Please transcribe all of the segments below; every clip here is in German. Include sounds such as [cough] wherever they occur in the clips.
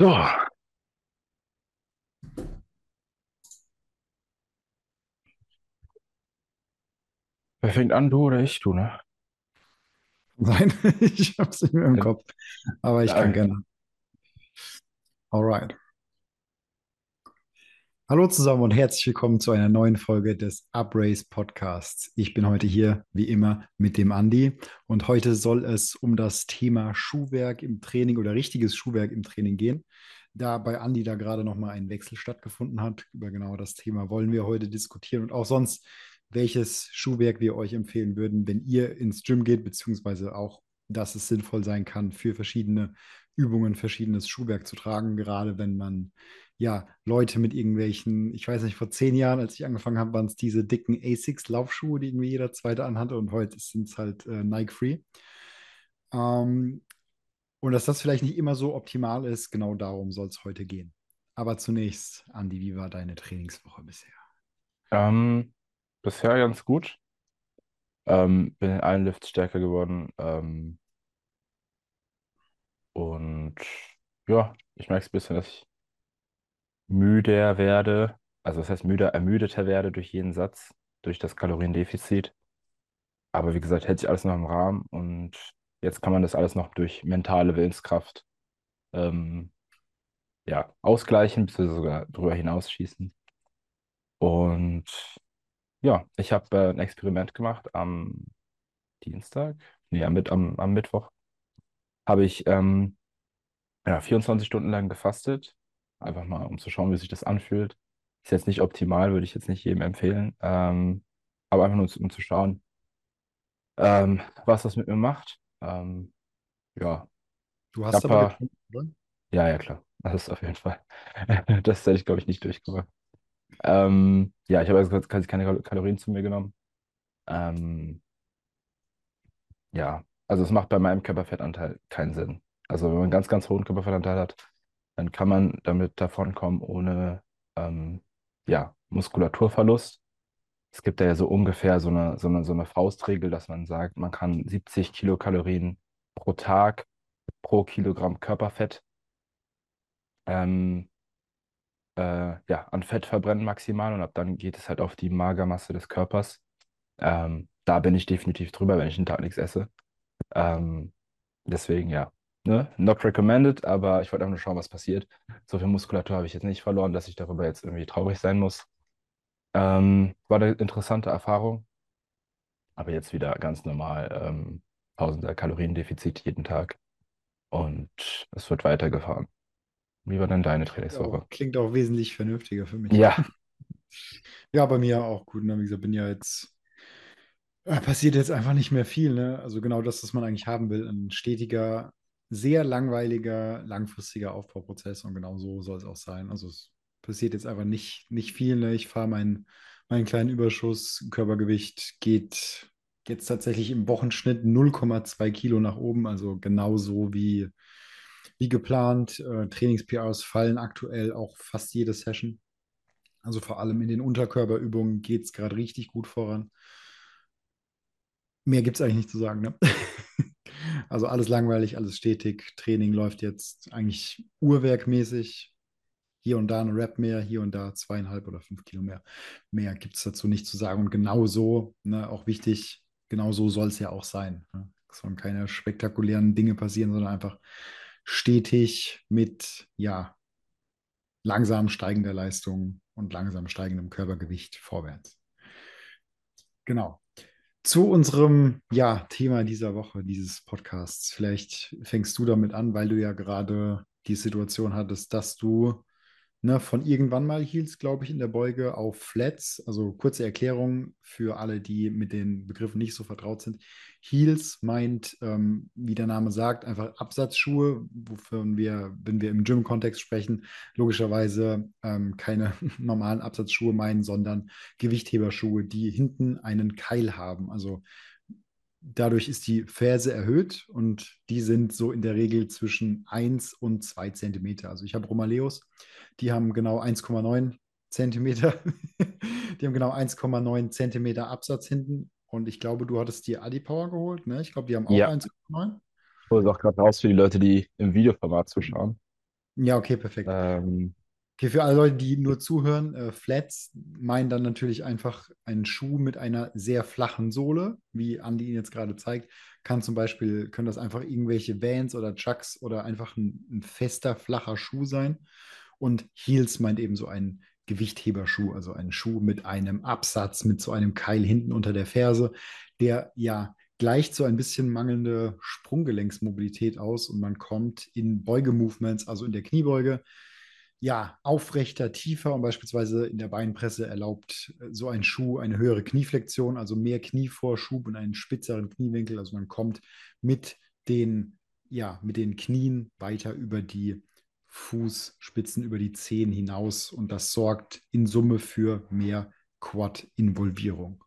So, wer fängt an, du oder ich, du, ne? Nein, [laughs] ich habe es nicht mehr im Kopf. Aber ich kann Ja. gerne. Alright. Hallo zusammen und herzlich willkommen zu einer neuen Folge des Uprace Podcasts. Ich bin heute hier, wie immer, mit dem Andi und heute soll es um das Thema Schuhwerk im Training oder richtiges Schuhwerk im Training gehen. Da bei Andi da gerade nochmal ein Wechsel stattgefunden hat, über genau das Thema wollen wir heute diskutieren und auch sonst, welches Schuhwerk wir euch empfehlen würden, wenn ihr ins Gym geht, beziehungsweise auch, dass es sinnvoll sein kann, für verschiedene Übungen verschiedenes Schuhwerk zu tragen, gerade wenn man ja, Leute mit irgendwelchen, ich weiß nicht, vor zehn Jahren, als ich angefangen habe, waren es diese dicken Asics-Laufschuhe, die irgendwie jeder zweite anhatte und heute sind es halt äh, Nike Free. Ähm, und dass das vielleicht nicht immer so optimal ist, genau darum soll es heute gehen. Aber zunächst, Andi, wie war deine Trainingswoche bisher? Ähm, bisher ganz gut. Ähm, bin in allen Lifts stärker geworden. Ähm, und ja, ich merke es ein bisschen, dass ich müder werde. Also das heißt müder, ermüdeter werde durch jeden Satz, durch das Kaloriendefizit. Aber wie gesagt, hält sich alles noch im Rahmen und jetzt kann man das alles noch durch mentale Willenskraft ähm, ja, ausgleichen, beziehungsweise sogar drüber hinausschießen. Und ja, ich habe äh, ein Experiment gemacht am Dienstag, nee, am, am, am Mittwoch habe ich ähm, ja, 24 Stunden lang gefastet, einfach mal, um zu schauen, wie sich das anfühlt. Ist jetzt nicht optimal, würde ich jetzt nicht jedem empfehlen, ähm, aber einfach nur, um zu schauen, ähm, was das mit mir macht. Ähm, ja, Du hast aber getrunken, oder? ja, ja, klar, das ist auf jeden Fall. [laughs] Das hätte ich, glaube ich, nicht durchgemacht. Ähm, ja, ich habe also quasi keine Kal- Kalorien zu mir genommen. Ähm, Ja, also es macht bei meinem Körperfettanteil keinen Sinn. Also wenn man einen ganz, ganz hohen Körperfettanteil hat, dann kann man damit davonkommen ohne ähm, ja, Muskulaturverlust. Es gibt da ja so ungefähr so eine, so eine, so eine Faustregel, dass man sagt, man kann 70 Kilokalorien pro Tag pro Kilogramm Körperfett ähm, äh, ja, an Fett verbrennen maximal und ab dann geht es halt auf die Magermasse des Körpers. Ähm, da bin ich definitiv drüber, wenn ich einen Tag nichts esse. Ähm, deswegen ja, ne? Not recommended, aber ich wollte einfach nur schauen, was passiert. So viel Muskulatur habe ich jetzt nicht verloren, dass ich darüber jetzt irgendwie traurig sein muss. Ähm, war eine interessante Erfahrung, aber jetzt wieder ganz normal ähm, Tausender Kaloriendefizit jeden Tag und es wird weitergefahren. Wie war denn deine Trainingswoche? klingt auch wesentlich vernünftiger für mich. Ja, [laughs] Ja, bei mir auch gut. Ne? Wie gesagt, bin ja jetzt Passiert jetzt einfach nicht mehr viel, ne? Also genau das, was man eigentlich haben will. Ein stetiger, sehr langweiliger, langfristiger Aufbauprozess und genau so soll es auch sein. Also es passiert jetzt einfach nicht, nicht viel, ne? Ich fahre meinen, meinen kleinen Überschuss, Körpergewicht geht jetzt tatsächlich im Wochenschnitt 0,2 Kilo nach oben, also genauso wie, wie geplant. Äh, Trainings-PRs fallen aktuell auch fast jede Session. Also vor allem in den Unterkörperübungen geht es gerade richtig gut voran. Mehr gibt es eigentlich nicht zu sagen, ne? [laughs] Also alles langweilig, alles stetig. Training läuft jetzt eigentlich uhrwerkmäßig. Hier und da ein Rap mehr, hier und da zweieinhalb oder fünf Kilo mehr. Mehr gibt es dazu nicht zu sagen. Und genau so, ne, auch wichtig, genau so soll es ja auch sein. Ne? Es sollen keine spektakulären Dinge passieren, sondern einfach stetig mit, ja, langsam steigender Leistung und langsam steigendem Körpergewicht vorwärts. Genau. Zu unserem ja, Thema dieser Woche, dieses Podcasts. Vielleicht fängst du damit an, weil du ja gerade die Situation hattest, dass du ne, von irgendwann mal Heels, glaube ich, in der Beuge auf Flats. Also kurze Erklärung für alle, die mit den Begriffen nicht so vertraut sind. Heels meint, ähm, wie der Name sagt, einfach Absatzschuhe, wofür wir, wenn wir im Gym-Kontext sprechen, logischerweise ähm, keine [laughs] normalen Absatzschuhe meinen, sondern Gewichtheberschuhe, die hinten einen Keil haben. Also dadurch ist die Ferse erhöht und die sind so in der Regel zwischen 1 und 2 Zentimeter. Also ich habe Romaleos, die haben genau 1,9 Zentimeter. [laughs] die haben genau 1,9 Zentimeter Absatz hinten. Und ich glaube, du hattest die Adipower geholt, ne? Ich glaube, die haben auch ja. 1,9. Ich hole es auch gerade raus für die Leute, die im Videoformat zuschauen. Ja, okay, perfekt. Ähm, Okay, für alle Leute, die nur zuhören, äh, Flats meinen dann natürlich einfach einen Schuh mit einer sehr flachen Sohle, wie Andi ihn jetzt gerade zeigt. Kann zum Beispiel, können das einfach irgendwelche Vans oder Chucks oder einfach ein, ein fester, flacher Schuh sein. Und Heels meint eben so einen Gewichtheberschuh, also einen Schuh mit einem Absatz, mit so einem Keil hinten unter der Ferse, der ja gleicht so ein bisschen mangelnde Sprunggelenksmobilität aus und man kommt in Beugemovements, also in der Kniebeuge, ja, aufrechter, tiefer und beispielsweise in der Beinpresse erlaubt äh, so ein Schuh eine höhere Knieflexion, also mehr Knievorschub und einen spitzeren Kniewinkel. Also man kommt mit den, ja, mit den Knien weiter über die Fußspitzen, über die Zehen hinaus und das sorgt in Summe für mehr Quad-Involvierung.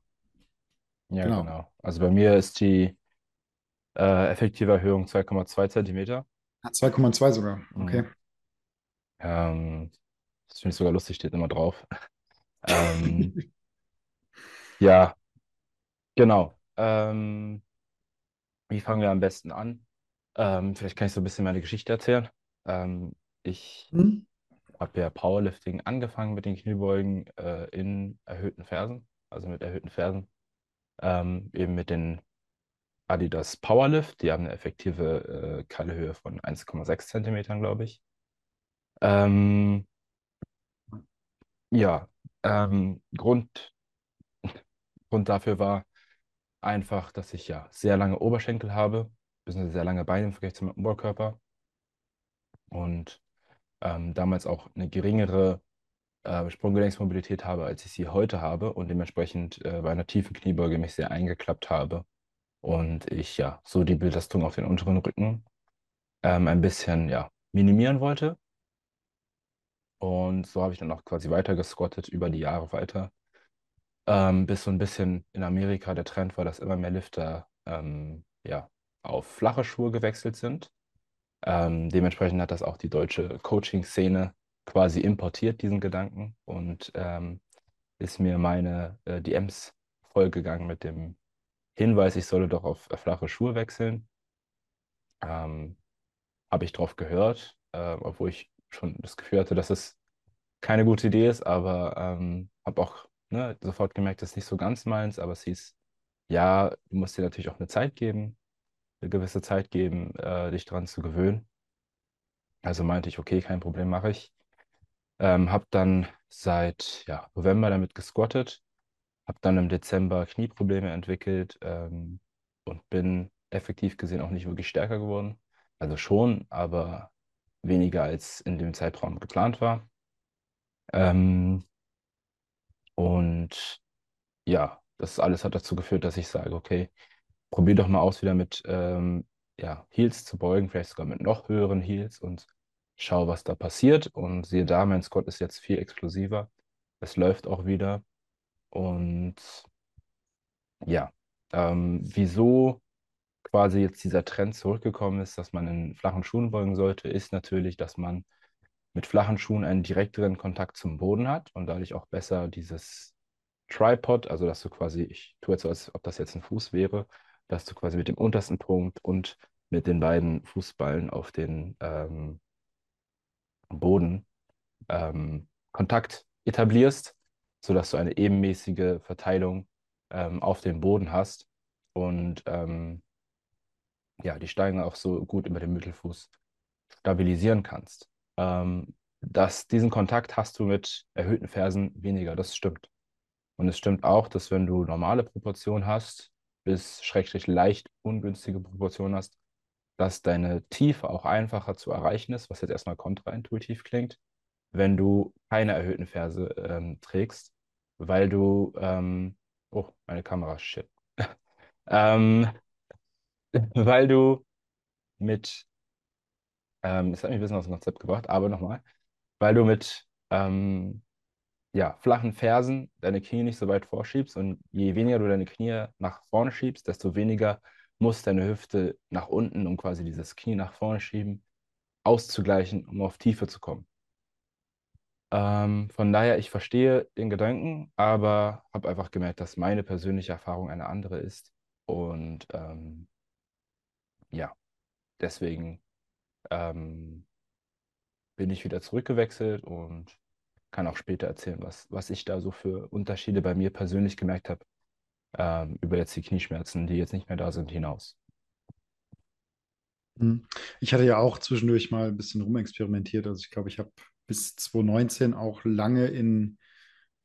ja, Genau. genau. Also bei mir ist die äh, effektive Erhöhung 2,2 Zentimeter. Ah, 2,2 sogar. Okay. Mhm. Ähm, das finde ich sogar lustig, steht immer drauf. [laughs] Ähm, ja, genau. Ähm, wie fangen wir am besten an? Ähm, vielleicht kann ich so ein bisschen meine Geschichte erzählen. Ähm, ich Hm? habe ja Powerlifting angefangen mit den Kniebeugen äh, in erhöhten Fersen, also mit erhöhten Fersen, ähm, eben mit den Adidas Powerlift. Die haben eine effektive äh, Keilhöhe von 1,6 Zentimetern, glaube ich. Ähm, ja, ähm, Grund, Grund dafür war einfach, dass ich ja sehr lange Oberschenkel habe, beziehungsweise sehr lange Beine im Vergleich zu meinem Oberkörper und ähm, damals auch eine geringere äh, Sprunggelenksmobilität habe, als ich sie heute habe und dementsprechend äh, bei einer tiefen Kniebeuge mich sehr eingeklappt habe und ich ja so die Belastung auf den unteren Rücken ähm, ein bisschen ja minimieren wollte. Und so habe ich dann auch quasi weiter gesquattet über die Jahre weiter, ähm, bis so ein bisschen in Amerika der Trend war, dass immer mehr Lifter ähm, ja, auf flache Schuhe gewechselt sind. Ähm, dementsprechend hat das auch die deutsche Coaching-Szene quasi importiert, diesen Gedanken, und ähm, ist mir meine äh, DMs vollgegangen mit dem Hinweis, ich solle doch auf äh, flache Schuhe wechseln. Ähm, habe ich drauf gehört, äh, obwohl ich schon das Gefühl hatte, dass es keine gute Idee ist, aber ähm, habe auch ne, sofort gemerkt, das ist nicht so ganz meins, aber es hieß, ja, du musst dir natürlich auch eine Zeit geben, eine gewisse Zeit geben, äh, dich dran zu gewöhnen. Also meinte ich, okay, kein Problem, mache ich. Ähm, habe dann seit ja, November damit gesquattet, habe dann im Dezember Knieprobleme entwickelt ähm, und bin effektiv gesehen auch nicht wirklich stärker geworden. Also schon, aber weniger als in dem Zeitraum geplant war. Ähm, und ja, das alles hat dazu geführt, dass ich sage, okay, probier doch mal aus, wieder mit ähm, ja, Heels zu beugen, vielleicht sogar mit noch höheren Heels und schau, was da passiert. Und siehe da, mein Squat ist jetzt viel explosiver. Es läuft auch wieder. Und ja, ähm, wieso quasi jetzt dieser Trend zurückgekommen ist, dass man in flachen Schuhen beugen sollte, ist natürlich, dass man mit flachen Schuhen einen direkteren Kontakt zum Boden hat und dadurch auch besser dieses Tripod, also dass du quasi, ich tue jetzt so, als ob das jetzt ein Fuß wäre, dass du quasi mit dem untersten Punkt und mit den beiden Fußballen auf den ähm, Boden ähm, Kontakt etablierst, sodass du eine ebenmäßige Verteilung ähm, auf dem Boden hast. Und ähm, ja, die Steine auch so gut über den Mittelfuß stabilisieren kannst. Ähm, dass diesen Kontakt hast du mit erhöhten Fersen weniger, das stimmt. Und es stimmt auch, dass wenn du normale Proportionen hast, bis schrägstrich leicht ungünstige Proportionen hast, dass deine Tiefe auch einfacher zu erreichen ist, was jetzt erstmal kontraintuitiv klingt, wenn du keine erhöhten Ferse ähm, trägst, weil du, ähm, oh, meine Kamera, shit, [laughs] ähm, [laughs] weil du mit, ähm, das hat mich ein bisschen aus dem Konzept gebracht, aber nochmal, weil du mit ähm, ja, flachen Fersen deine Knie nicht so weit vorschiebst und je weniger du deine Knie nach vorne schiebst, desto weniger muss deine Hüfte nach unten, um quasi dieses Knie nach vorne schieben, auszugleichen, um auf Tiefe zu kommen. Ähm, von daher, ich verstehe den Gedanken, aber habe einfach gemerkt, dass meine persönliche Erfahrung eine andere ist. Und ähm, ja, deswegen ähm, bin ich wieder zurückgewechselt und kann auch später erzählen, was, was ich da so für Unterschiede bei mir persönlich gemerkt habe, ähm, über jetzt die Knieschmerzen, die jetzt nicht mehr da sind, hinaus. Hm. Ich hatte ja auch zwischendurch mal ein bisschen rumexperimentiert. Also ich glaube, ich habe bis 2019 auch lange in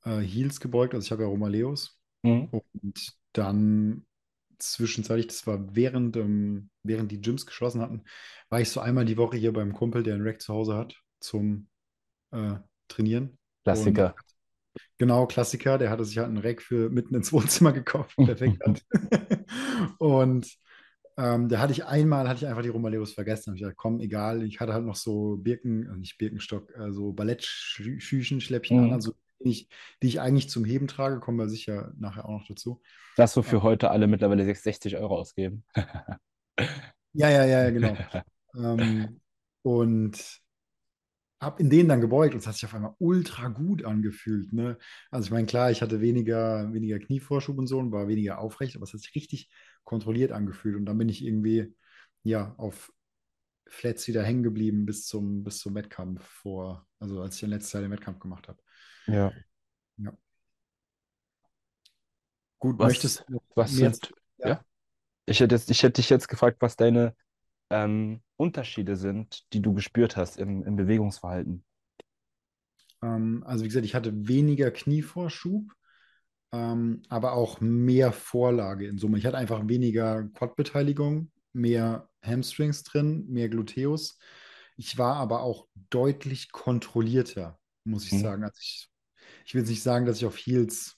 äh, Heels gebeugt. Also ich habe ja Romaleos. Mhm. Und dann zwischenzeitlich, das war während, ähm, während die Gyms geschlossen hatten, war ich so einmal die Woche hier beim Kumpel, der einen Rack zu Hause hat, zum äh, Trainieren. Klassiker. Und genau, Klassiker, der hatte sich halt einen Rack für mitten ins Wohnzimmer gekauft. Perfekt. [laughs] und ähm, da hatte ich einmal, hatte ich einfach die Romaleos vergessen. Habe ich gesagt, komm, egal. Ich hatte halt noch so Birken, also nicht Birkenstock, äh, so Ballettschüchen, Schläppchen Mhm. an, also ich, die ich eigentlich zum Heben trage, kommen wir sicher nachher auch noch dazu. Das, wofür heute alle mittlerweile 60 Euro ausgeben. [laughs] Ja, ja, ja, ja, genau. [laughs] ähm, und habe in denen dann gebeugt und es hat sich auf einmal ultra gut angefühlt. Ne? Also ich meine, klar, ich hatte weniger, weniger Knievorschub und so und war weniger aufrecht, aber es hat sich richtig kontrolliert angefühlt. Und dann bin ich irgendwie ja auf Flats wieder hängen geblieben bis zum, bis zum Wettkampf vor, also als ich den letzten Teil den Wettkampf gemacht habe. Ja. Ja. Gut, Was, möchtest du was sind, ja, ja? Ich hätte, jetzt, ich hätte dich jetzt gefragt, was deine ähm, Unterschiede sind, die du gespürt hast im, im Bewegungsverhalten. ähm, also wie gesagt, ich hatte weniger Knievorschub, ähm, aber auch mehr Vorlage in Summe. Ich hatte einfach weniger Quad-Beteiligung, mehr Hamstrings drin, mehr Gluteus. Ich war aber auch deutlich kontrollierter, muss ich Mhm. sagen. Also ich, ich will jetzt nicht sagen, dass ich auf Heels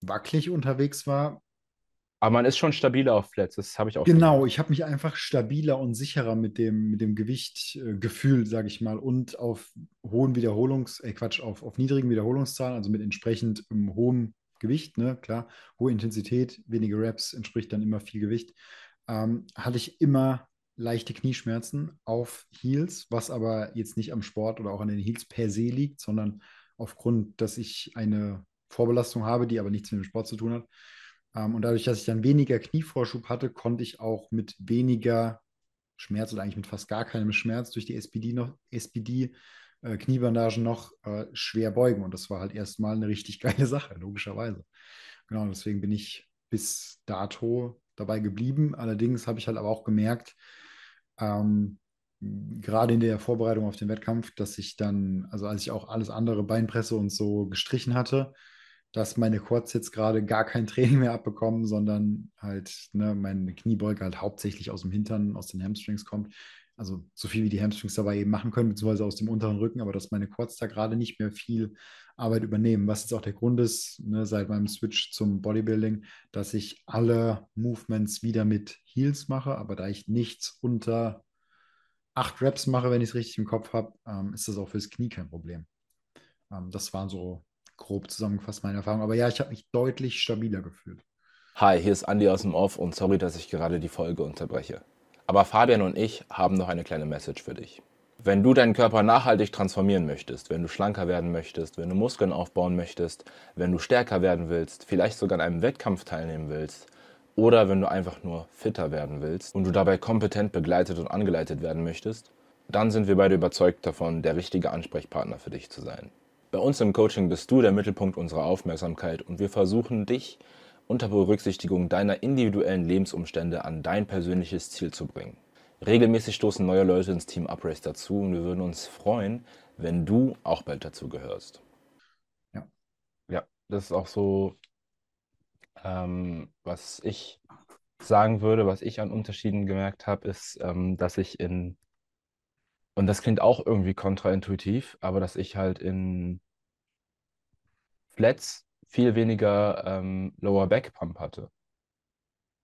wackelig unterwegs war. Aber man ist schon stabiler auf Flats, das habe ich auch Genau, gemerkt. ich habe mich einfach stabiler und sicherer mit dem, mit dem Gewicht äh, gefühlt, sage ich mal, und auf hohen Wiederholungs-, äh, Quatsch, auf, auf niedrigen Wiederholungszahlen, also mit entsprechend ähm, hohem Gewicht, ne, klar, hohe Intensität, wenige Reps entspricht dann immer viel Gewicht, ähm, hatte ich immer leichte Knieschmerzen auf Heels, was aber jetzt nicht am Sport oder auch an den Heels per se liegt, sondern aufgrund, dass ich eine Vorbelastung habe, die aber nichts mit dem Sport zu tun hat. Ähm, und dadurch, dass ich dann weniger Knievorschub hatte, konnte ich auch mit weniger Schmerz oder eigentlich mit fast gar keinem Schmerz durch die SPD noch, SPD, äh, Kniebandagen noch äh, schwer beugen. Und das war halt erstmal eine richtig [laughs] geile Sache, logischerweise. Genau, deswegen bin ich bis dato dabei geblieben. Allerdings habe ich halt aber auch gemerkt, ähm, gerade in der Vorbereitung auf den Wettkampf, dass ich dann, also als ich auch alles andere Beinpresse und so gestrichen hatte, dass meine Quads jetzt gerade gar kein [laughs] Training mehr abbekommen, sondern halt ne, meine Kniebeuge halt hauptsächlich aus dem Hintern, aus den Hamstrings kommt. Also so viel wie die Hamstrings dabei eben machen können, beziehungsweise aus dem unteren Rücken, aber dass meine Quads da gerade nicht mehr viel Arbeit übernehmen. Was jetzt auch der Grund ist, ne, seit meinem Switch zum Bodybuilding, dass ich alle Movements wieder mit Heels mache, aber da ich nichts unter acht Reps mache, wenn ich es richtig im Kopf habe, ähm, ist das auch fürs Knie kein Problem. Ähm, das waren so grob zusammengefasst meine Erfahrungen. Aber ja, ich habe mich deutlich stabiler gefühlt. Hi, hier ist Andi aus dem Off und sorry, dass ich gerade die Folge unterbreche. Aber Fabian und ich haben noch eine kleine Message für dich. Wenn du deinen Körper nachhaltig transformieren möchtest, wenn du schlanker werden möchtest, wenn du Muskeln aufbauen möchtest, wenn du stärker werden willst, vielleicht sogar an einem Wettkampf teilnehmen willst oder wenn du einfach nur fitter werden willst und du dabei kompetent begleitet und angeleitet werden möchtest, dann sind wir beide überzeugt davon, der richtige Ansprechpartner für dich zu sein. Bei uns im Coaching bist du der Mittelpunkt unserer Aufmerksamkeit und wir versuchen dich unter Berücksichtigung deiner individuellen Lebensumstände an dein persönliches Ziel zu bringen. Regelmäßig stoßen neue Leute ins Team Uprace dazu und wir würden uns freuen, wenn du auch bald dazu gehörst. Ja. Ja, das ist auch so, ähm, was ich sagen würde, was ich an Unterschieden gemerkt habe, ist, ähm, dass ich in, und das klingt auch irgendwie kontraintuitiv, aber dass ich halt in Flats viel weniger ähm, Lower Back Pump hatte.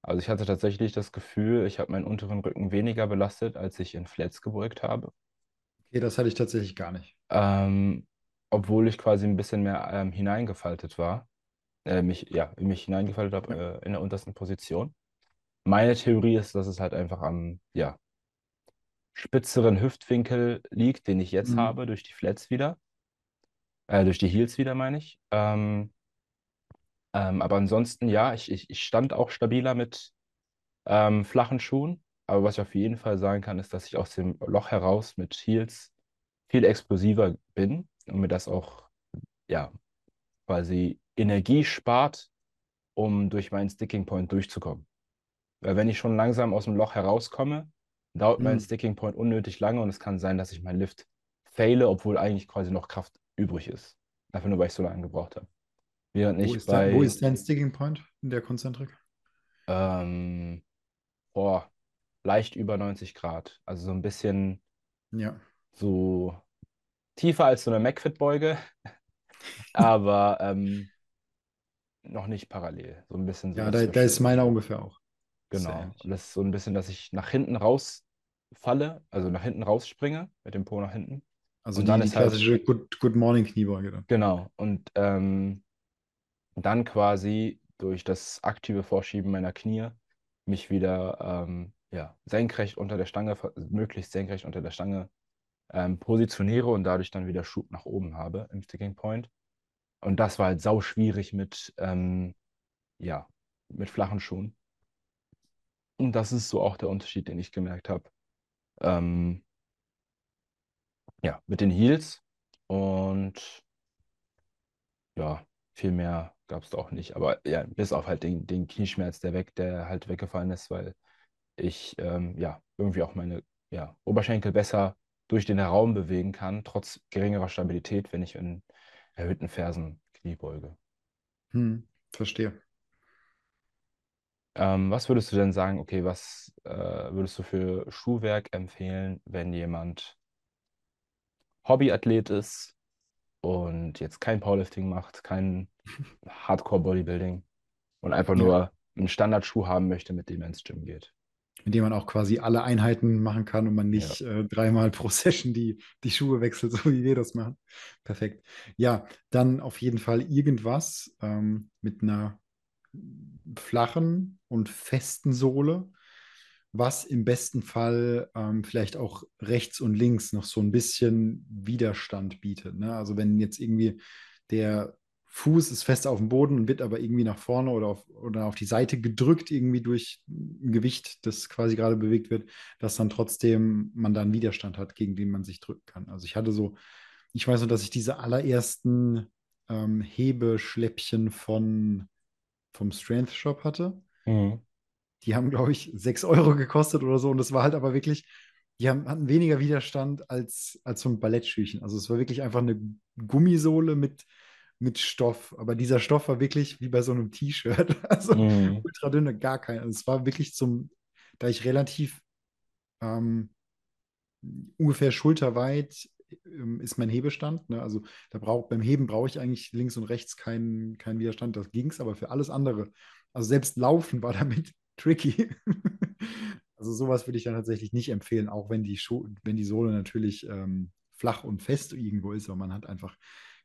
Also ich hatte tatsächlich das Gefühl, ich habe meinen unteren Rücken weniger belastet, als ich in Flats gebeugt habe. Okay, das hatte ich tatsächlich gar nicht. Ähm, obwohl ich quasi ein bisschen mehr ähm, hineingefaltet war, äh, mich, ja, in mich hineingefaltet habe äh, in der untersten Position. Meine Theorie ist, dass es halt einfach am, ja, spitzeren Hüftwinkel liegt, den ich jetzt Mhm. habe, durch die Flats wieder. Äh, durch die Heels wieder, meine ich. Ähm, ähm, aber ansonsten, ja, ich, ich, ich stand auch stabiler mit ähm, flachen Schuhen. Aber was ich auf jeden Fall sagen kann, ist, dass ich aus dem Loch heraus mit Heels viel explosiver bin und mir das auch, ja, quasi Energie spart, um durch meinen Sticking Point durchzukommen. Weil wenn ich schon langsam aus dem Loch herauskomme, dauert mein Hm. Sticking Point unnötig lange und es kann sein, dass ich meinen Lift faile, obwohl eigentlich quasi noch Kraft übrig ist. Einfach nur, weil ich so lange gebraucht habe. Während Wo ich ist, dein, wo bei, ist dein Sticking Point in der Konzentrik? ähm, boah, leicht über 90 Grad. Also so ein bisschen Ja. so tiefer als so eine McFit-Beuge, [laughs] aber ähm, noch nicht parallel. So ein bisschen so Ja, da, da ist meiner ungefähr auch. Genau. Und das ist so ein bisschen, dass ich nach hinten rausfalle, also nach hinten rausspringe, mit dem Po nach hinten. Also Und die, dann die ist halt- klassische Good, Good Morning Kniebeuge dann. Genau. Und ähm, dann quasi durch das aktive Vorschieben meiner Knie mich wieder ähm, ja, senkrecht unter der Stange, möglichst senkrecht unter der Stange ähm, positioniere und dadurch dann wieder Schub nach oben habe im Sticking Point. Und das war halt sau schwierig mit, ähm, ja, mit flachen Schuhen. Und das ist so auch der Unterschied, den ich gemerkt habe. Ähm, ja, mit den Heels und ja, viel mehr gab es da auch nicht. Aber ja, bis auf halt den, den Knieschmerz, der weg, der halt weggefallen ist, weil ich ähm, ja irgendwie auch meine ja, Oberschenkel besser durch den Raum bewegen kann, trotz geringerer Stabilität, wenn ich in erhöhten Fersen Knie beuge. Hm, verstehe. Ähm, was würdest du denn sagen, okay, was äh, würdest du für Schuhwerk empfehlen, wenn jemand Hobbyathlet ist und jetzt kein Powerlifting macht, kein [laughs] Hardcore-Bodybuilding und einfach Ja. nur einen Standardschuh haben möchte, mit dem er ins Gym geht? Mit dem man auch quasi alle Einheiten machen kann und man nicht äh, dreimal [laughs] pro Session die, die Schuhe wechselt, so wie wir das machen. Perfekt. Ja, dann auf jeden Fall irgendwas ähm, mit einer flachen und festen Sohle, was im besten Fall ähm, vielleicht auch rechts und links noch so ein bisschen Widerstand bietet. Ne? Also wenn jetzt irgendwie der Fuß ist fest auf dem Boden und wird aber irgendwie nach vorne oder auf, oder auf die Seite gedrückt, irgendwie durch ein Gewicht, das quasi gerade bewegt wird, dass dann trotzdem man da einen Widerstand hat, gegen den man sich drücken kann. Also ich hatte so, ich weiß noch, dass ich diese allerersten ähm, Hebeschläppchen von, vom Strength Shop hatte. Mhm. Die haben, glaube ich, 6 Euro gekostet oder so. Und das war halt aber wirklich, die haben, hatten weniger Widerstand als, als so ein Ballettschüchen. Also es war wirklich einfach eine Gummisohle mit, mit Stoff. Aber dieser Stoff war wirklich wie bei so einem T-Shirt. [laughs] Also Mhm. ultra dünne, gar kein. Also es war wirklich zum, da ich relativ ähm, ungefähr schulterweit ähm, ist mein Hebestand. Ne? Also da brauch, beim Heben brauche ich eigentlich links und rechts keinen keinen Widerstand. Das ging es aber für alles andere. Also selbst Laufen war [laughs] damit tricky. [laughs] also sowas würde ich dann tatsächlich nicht empfehlen, auch wenn die, Schu wenn die Sohle natürlich ähm, flach und fest irgendwo ist, aber man hat einfach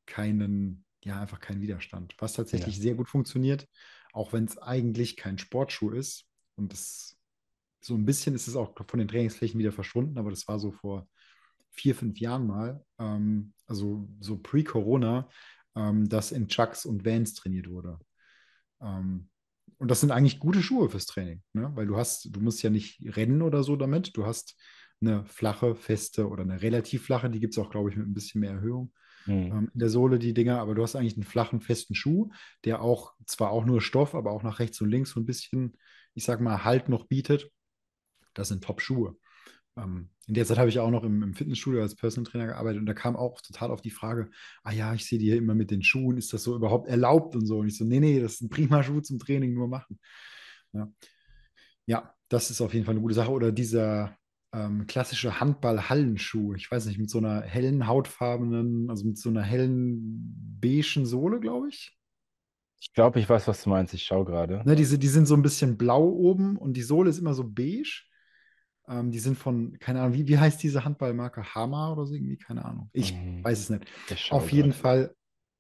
keinen, ja, einfach keinen Widerstand. Was tatsächlich Ja. sehr gut funktioniert, auch wenn es eigentlich kein Sportschuh ist. Und das so ein bisschen ist es auch von den Trainingsflächen wieder verschwunden, aber das war so vor vier, fünf Jahren mal, ähm, also so pre-Corona, ähm, dass in Chucks und Vans trainiert wurde. Ähm, und das sind eigentlich gute Schuhe fürs Training, ne? weil du hast, du musst ja nicht rennen oder so damit. Du hast eine flache, feste oder eine relativ flache, die gibt es auch, glaube ich, mit ein bisschen mehr Erhöhung Mhm. in der Sohle, die Dinger, aber du hast eigentlich einen flachen, festen Schuh, der auch zwar auch nur Stoff, aber auch nach rechts und links so ein bisschen, ich sag mal, Halt noch bietet. Das sind Top-Schuhe. Ähm, in der Zeit habe ich auch noch im, Fitnessstudio als Personal Trainer gearbeitet und da kam auch total auf die Frage, ah ja, ich sehe hier immer mit den Schuhen, ist das so überhaupt erlaubt und so? Und ich so, nee, nee, das ist ein prima Schuh zum Training, nur machen. Ja, ja das ist auf jeden Fall eine gute Sache. Oder dieser ähm, klassische Handball-Hallenschuh, ich weiß nicht, mit so einer hellen, hautfarbenen, also mit so einer hellen, beigen Sohle, glaube ich. Ich glaube, ich weiß, was du meinst. Ich schaue gerade. Ne, diese, die sind so ein bisschen blau oben und die Sohle ist immer so beige. Ähm, die sind von, keine Ahnung, wie, wie heißt diese Handballmarke? Hama oder so irgendwie? Keine Ahnung. Ich Mhm. weiß es nicht. Auf jeden gerade. Fall,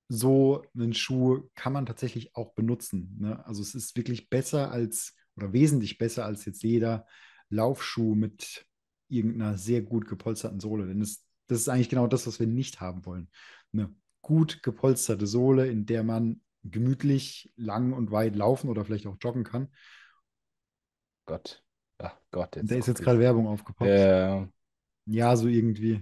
so einen Schuh kann man tatsächlich auch benutzen. Ne? Also es ist wirklich besser als, oder wesentlich besser als jetzt jeder Laufschuh mit irgendeiner sehr gut gepolsterten Sohle. Denn das, das ist eigentlich genau das, was wir nicht haben wollen. Eine gut gepolsterte Sohle, in der man gemütlich lang und weit laufen oder vielleicht auch joggen kann. Gott. Ach Gott, jetzt. da ist jetzt gerade. Werbung aufgepoppt. Äh, Ja, so irgendwie.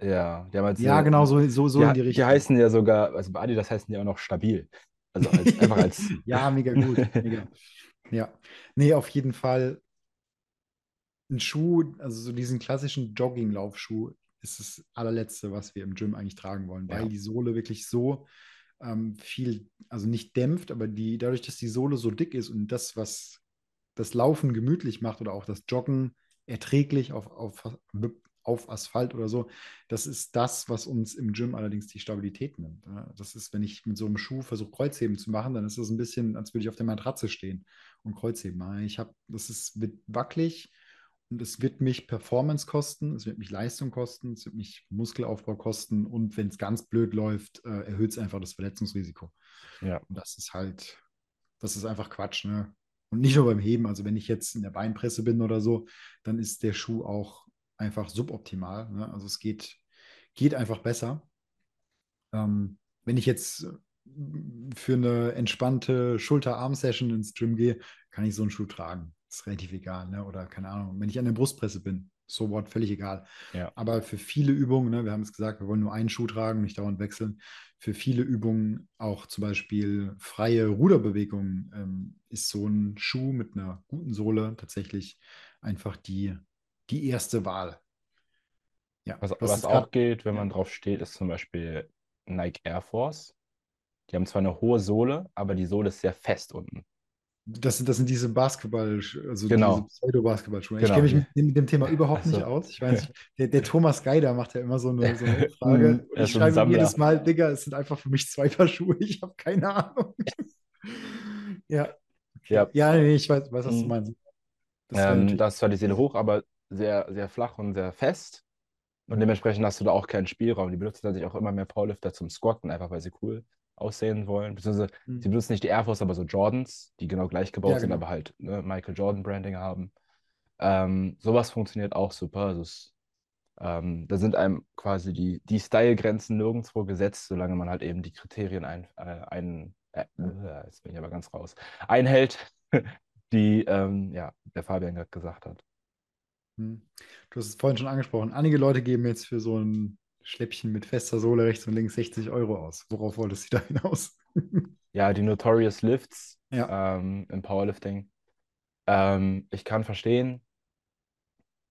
Ja, die haben halt Ja, so, genau, so, so, so die, in die die Richtung. heißen ja sogar, also bei Adidas heißen die auch noch stabil. Also als, einfach als, [laughs] Ja, mega gut. Mega. Ja. Nee, auf jeden Fall ein Schuh, also so diesen klassischen Jogginglaufschuh ist das allerletzte, was wir im Gym eigentlich tragen wollen, weil ja, die Sohle wirklich so ähm, viel, also nicht dämpft, aber die, dadurch, dass die Sohle so dick ist und das, was das Laufen gemütlich macht oder auch das Joggen erträglich auf, auf, auf Asphalt oder so, das ist das, was uns im Gym allerdings die Stabilität nimmt. Ja, Das ist, wenn ich mit so einem Schuh versuche, Kreuzheben zu machen, dann ist das ein bisschen, als würde ich auf der Matratze stehen und Kreuzheben machen. Ich habe, das ist, wird wackelig und es wird mich Performance kosten, es wird mich Leistung kosten, es wird mich Muskelaufbau kosten und wenn es ganz blöd läuft, äh, erhöht es einfach das Verletzungsrisiko. ja. Und das ist halt, das ist einfach Quatsch, ne? Und nicht nur beim Heben, also wenn ich jetzt in der Beinpresse bin oder so, dann ist der Schuh auch einfach suboptimal. Ne? Also es geht, geht einfach besser. Ähm, wenn ich jetzt äh, für eine entspannte Schulter-Arm-Session ins Gym gehe, kann ich so einen Schuh tragen. Ist relativ egal, ne? Oder keine Ahnung, wenn ich an der Brustpresse bin, so what, völlig egal. Ja. Aber für viele Übungen, ne, wir haben es gesagt, wir wollen nur einen Schuh tragen, nicht dauernd wechseln. Für viele Übungen, auch zum Beispiel freie Ruderbewegungen, ähm, ist so ein Schuh mit einer guten Sohle tatsächlich einfach die, die erste Wahl. Ja, Was, was auch gerade. gilt, wenn Ja. man drauf steht, ist zum Beispiel Nike Air Force. Die haben zwar eine hohe Sohle, aber die Sohle ist sehr fest unten. Das sind, das sind diese Basketball, also diese Genau, Pseudo-Basketballschuhe. Ich genau, kenne mich mit dem, mit dem Thema überhaupt nicht Also, aus. Ich weiß nicht, [laughs] der, der Thomas Geider macht ja immer so eine, so eine [laughs] Umfrage mm, und ich so schreibe ihm jedes Sammler. Mal, Digga, es sind einfach für mich zwei Paar Schuhe. Ich habe keine Ahnung. [laughs] Ja. Ja, Ja, nee, ich weiß, weiß, was du mm. meinst. Das Ähm, natürlich. da ist zwar die Seele hoch, aber sehr, sehr flach und sehr fest. Und dementsprechend hast du da auch keinen Spielraum. Die benutzen tatsächlich auch immer mehr Powerlifter zum Squatten, einfach weil sie cool aussehen wollen. Beziehungsweise Hm. sie benutzen nicht die Air Force, aber so Jordans, die genau gleich gebaut Ja, sind, genau. aber halt ne, Michael Jordan Branding haben. Ähm, sowas funktioniert auch super. Also es, ähm, da sind einem quasi die, die Style-Grenzen nirgendwo gesetzt, solange man halt eben die Kriterien ein, äh, ein äh, äh, jetzt bin ich aber ganz raus, einhält, [laughs] die ähm, ja, der Fabian gerade gesagt hat. Hm. Du hast es vorhin schon angesprochen. Einige Leute geben jetzt für so ein Schläppchen mit fester Sohle rechts und links 60 Euro aus. Worauf wolltest du da hinaus? [laughs] Ja, die Notorious Lifts Ja, ähm, im Powerlifting. Ähm, ich kann verstehen,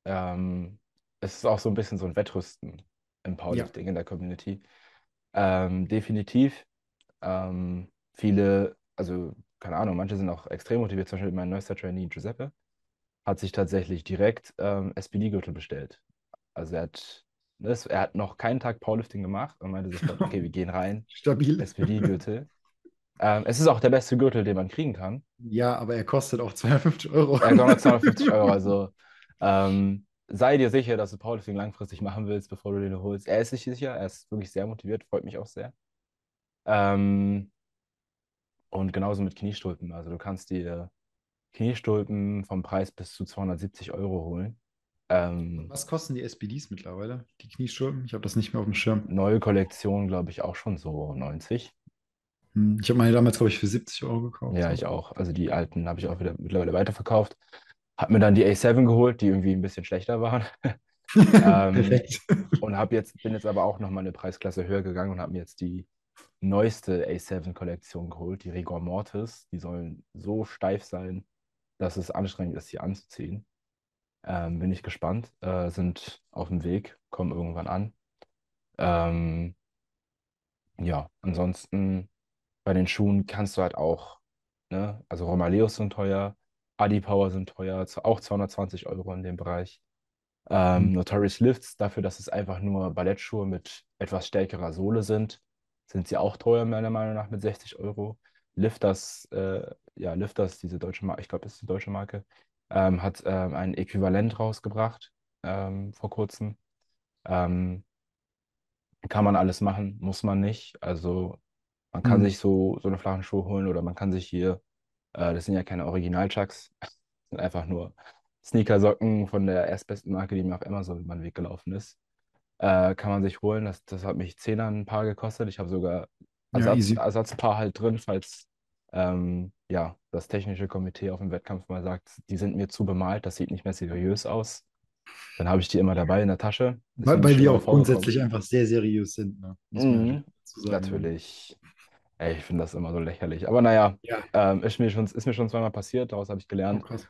ähm, es ist auch so ein bisschen so ein Wettrüsten im ja. Powerlifting in der Community. Ähm, definitiv. Ähm, viele, also keine Ahnung, manche sind auch extrem motiviert. Zum Beispiel mein neuester Trainee Giuseppe hat sich tatsächlich direkt ähm, SPD-Gürtel bestellt. Also er hat, das, er hat noch keinen Tag Powerlifting gemacht und meinte sofort, okay, wir [laughs] gehen rein, Stabil. SPD-Gürtel. Ähm, es ist auch der beste Gürtel, den man kriegen kann. Ja, aber er kostet auch 250 Euro. Er kommt 250 Euro, also [laughs] ähm, sei dir sicher, dass du Powerlifting langfristig machen willst, bevor du den holst. Er ist sich sicher, er ist wirklich sehr motiviert, freut mich auch sehr. Ähm, und genauso mit Kniestulpen. Also du kannst dir Kniestulpen vom Preis bis zu 270 Euro holen. Ähm, Was kosten die SPDs mittlerweile? Die Kniestulpen? Ich habe das nicht mehr auf dem Schirm. neue Kollektion, glaube ich, auch schon so 90. Hm, Ich habe meine damals, glaube ich, für 70 Euro gekauft. Ja, So. ich auch. Also die alten habe ich auch wieder mittlerweile weiterverkauft. Hab mir dann die A7 geholt, die irgendwie ein bisschen schlechter waren. [laughs] Ähm, Perfekt. und hab jetzt, bin jetzt aber auch nochmal eine Preisklasse höher gegangen und habe mir jetzt die neueste A7-Kollektion geholt, die Rigor Mortis. Die sollen so steif sein, dass es anstrengend ist, sie anzuziehen. Ähm, bin ich gespannt. Äh, sind auf dem Weg, kommen irgendwann an. Ähm, ja, ansonsten bei den Schuhen kannst du halt auch, ne, also Romaleos sind teuer, Adipower sind teuer, auch 220 Euro in dem Bereich. Hm. Ähm, Notorious Lifts, dafür, dass es einfach nur Ballettschuhe mit etwas stärkerer Sohle sind, sind sie auch teuer, meiner Meinung nach, mit 60 Euro. Lifters, äh, ja, Lifters, diese deutsche Marke, ich glaube, das ist die deutsche Marke, ähm, hat ähm, ein Äquivalent rausgebracht ähm, vor kurzem. Ähm, kann man alles machen, muss man nicht. Also man kann Hm. sich so, so eine flachen Schuhe holen oder man kann sich hier, äh, das sind ja keine Original-Chucks, das [laughs] sind einfach nur Sneakersocken von der erstbesten Marke, die mir auf Amazon über den Weg gelaufen ist. Äh, kann man sich holen. Das, das hat mich 10 ein Paar gekostet. Ich habe sogar Ja, Ersatz, easy. Ersatzpaar halt drin, falls ähm, ja, das technische Komitee auf dem Wettkampf mal sagt, die sind mir zu bemalt, das sieht nicht mehr seriös aus. Dann habe ich die immer dabei in der Tasche. Ist Weil, weil mal auch grundsätzlich einfach sehr seriös sind, ne? Mhm, natürlich. Ne? natürlich. Ey, ich finde das immer so lächerlich. Aber naja, Ja, ähm, ist mir schon, ist mir schon zweimal passiert, daraus habe ich oh gelernt. krass.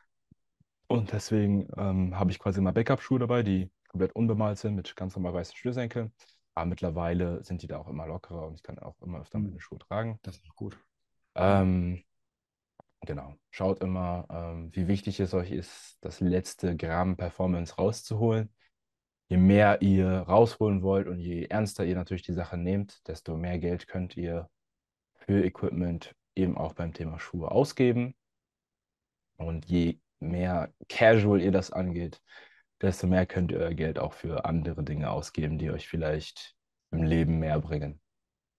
Und deswegen ähm, habe ich quasi immer Backup-Schuhe dabei, die komplett unbemalt sind, mit ganz normal weißen Schnürsenkeln. Aber mittlerweile sind die da auch immer lockerer und ich kann auch immer öfter meine Schuhe tragen. Das ist auch gut. Ähm, genau. Schaut immer, ähm, wie wichtig es euch ist, das letzte Gramm Performance rauszuholen. Je mehr ihr rausholen wollt und je ernster ihr natürlich die Sache nehmt, desto mehr Geld könnt ihr für Equipment eben auch beim Thema Schuhe ausgeben. Und je mehr casual ihr das angeht, desto mehr könnt ihr euer Geld auch für andere Dinge ausgeben, die euch vielleicht im Leben mehr bringen.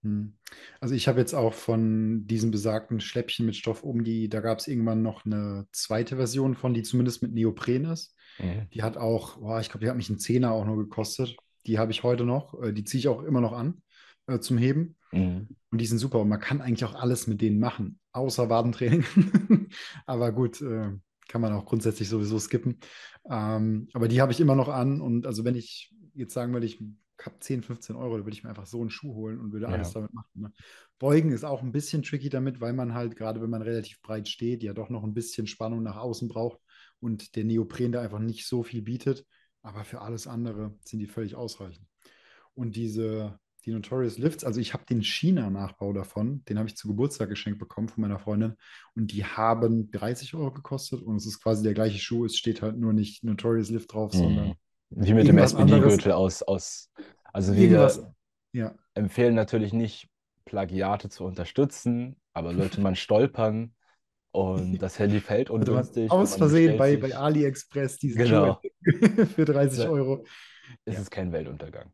Hm. Also ich habe jetzt auch von diesem besagten Schläppchen mit Stoff um die, da gab es irgendwann noch eine zweite Version von, die zumindest mit Neopren ist. Mhm. Die hat auch, boah, ich glaube, die hat mich einen Zehner auch nur gekostet. Die habe ich heute noch. Äh, Die ziehe ich auch immer noch an äh, zum Heben. Mhm. Und die sind super. Und man kann eigentlich auch alles mit denen machen, außer Wadentraining. [laughs] Aber gut, äh, kann man auch grundsätzlich sowieso skippen. Ähm, aber die habe ich immer noch an. Und also wenn ich jetzt sagen würde, ich habe 10, 15 Euro, dann würde ich mir einfach so einen Schuh holen und würde alles Ja. damit machen. Ne? Beugen ist auch ein bisschen tricky damit, weil man halt, gerade wenn man relativ breit steht, ja doch noch ein bisschen Spannung nach außen braucht und der Neopren da einfach nicht so viel bietet. Aber für alles andere sind die völlig ausreichend. Und diese, die Notorious Lifts, also ich habe den China-Nachbau davon, den habe ich zu Geburtstag geschenkt bekommen von meiner Freundin. Und die haben 30 Euro gekostet und es ist quasi der gleiche Schuh. Es steht halt nur nicht Notorious Lift drauf, sondern Mhm. Wie mit dem. SPD-Gürtel aus, aus. Also wir Ja, empfehlen natürlich nicht, Plagiate zu unterstützen, aber sollte man stolpern und das Handy fällt hatte man ungünstig und aus Versehen bei, bei AliExpress diesen Genau. [laughs] Für 30 Ja. Euro. ist Ja. es kein Weltuntergang.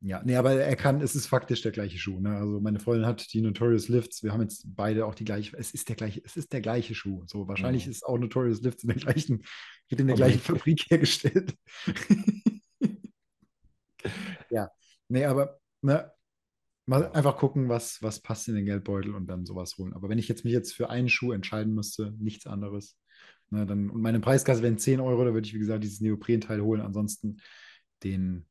Ja, nee, aber er kann, es ist faktisch der gleiche Schuh. Ne? Also meine Freundin hat die Notorious Lifts. Wir haben jetzt beide auch die gleiche. Es ist der gleiche, es ist der gleiche Schuh. So wahrscheinlich Mhm. ist auch Notorious Lifts in der gleichen, wird in der gleichen Fabrik. Hergestellt. [laughs] ja, nee, aber ne, mal Ja. einfach gucken, was, was passt in den Geldbeutel und dann sowas holen. Aber wenn ich jetzt mich jetzt für einen Schuh entscheiden müsste, nichts anderes. Ne, dann, und meine Preiskasse wären 10 Euro, da würde ich, wie gesagt, dieses Neoprenteil holen. Ansonsten den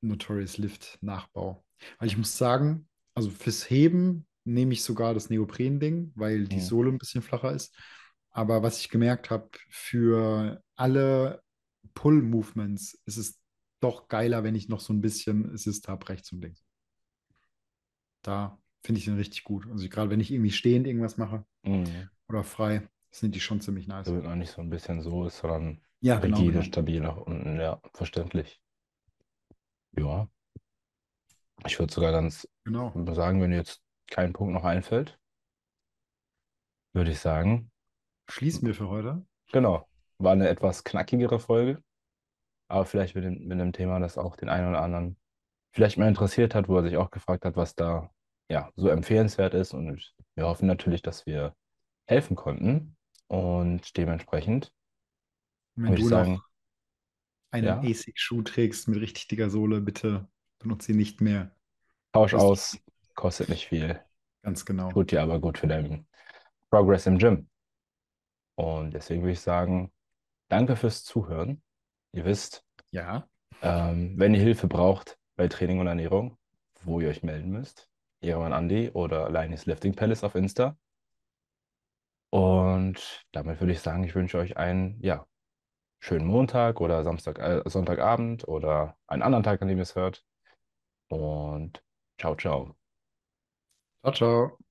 Notorious Lift Nachbau. Weil ich muss sagen, also fürs Heben nehme ich sogar das Neopren-Ding, weil die Mhm. Sohle ein bisschen flacher ist. Aber was ich gemerkt habe, für alle Pull-Movements ist es doch geiler, wenn ich noch so ein bisschen Assist habe, rechts und links. Da finde ich den richtig gut. Also gerade wenn ich irgendwie stehend irgendwas mache Mhm. oder frei, sind die schon ziemlich nice. Damit man nicht so ein bisschen so ist, sondern Ja, genau. rigide, genau. stabil nach unten. Ja, verständlich. Ja. Ich würde sogar ganz genau. sagen, wenn dir jetzt kein Punkt noch einfällt, würde ich sagen, Schließen wir für heute. genau, war eine etwas knackigere Folge, aber vielleicht mit dem, mit einem Thema, das auch den einen oder anderen vielleicht mal interessiert hat, wo er sich auch gefragt hat, was da ja so empfehlenswert ist. Und wir hoffen natürlich, dass wir helfen konnten. Und dementsprechend wenn würde ich sagen, einen ja. ASIC-Schuh trägst mit richtig dicker Sohle, bitte benutze ihn nicht mehr. Tausch Das- aus, kostet nicht viel, Ganz genau. tut dir aber gut für deinen Progress im Gym. Und deswegen würde ich sagen, danke fürs Zuhören. Ihr wisst, Ja, ähm, wenn ihr Hilfe braucht bei Training und Ernährung, wo ihr euch melden müsst, Ehrenmann Andi oder Linus Lifting Palace auf Insta. Und damit würde ich sagen, ich wünsche euch einen, ja, schönen Montag oder Samstag, äh, Sonntagabend oder einen anderen Tag, an dem ihr es hört. Und ciao, ciao. ciao, ciao.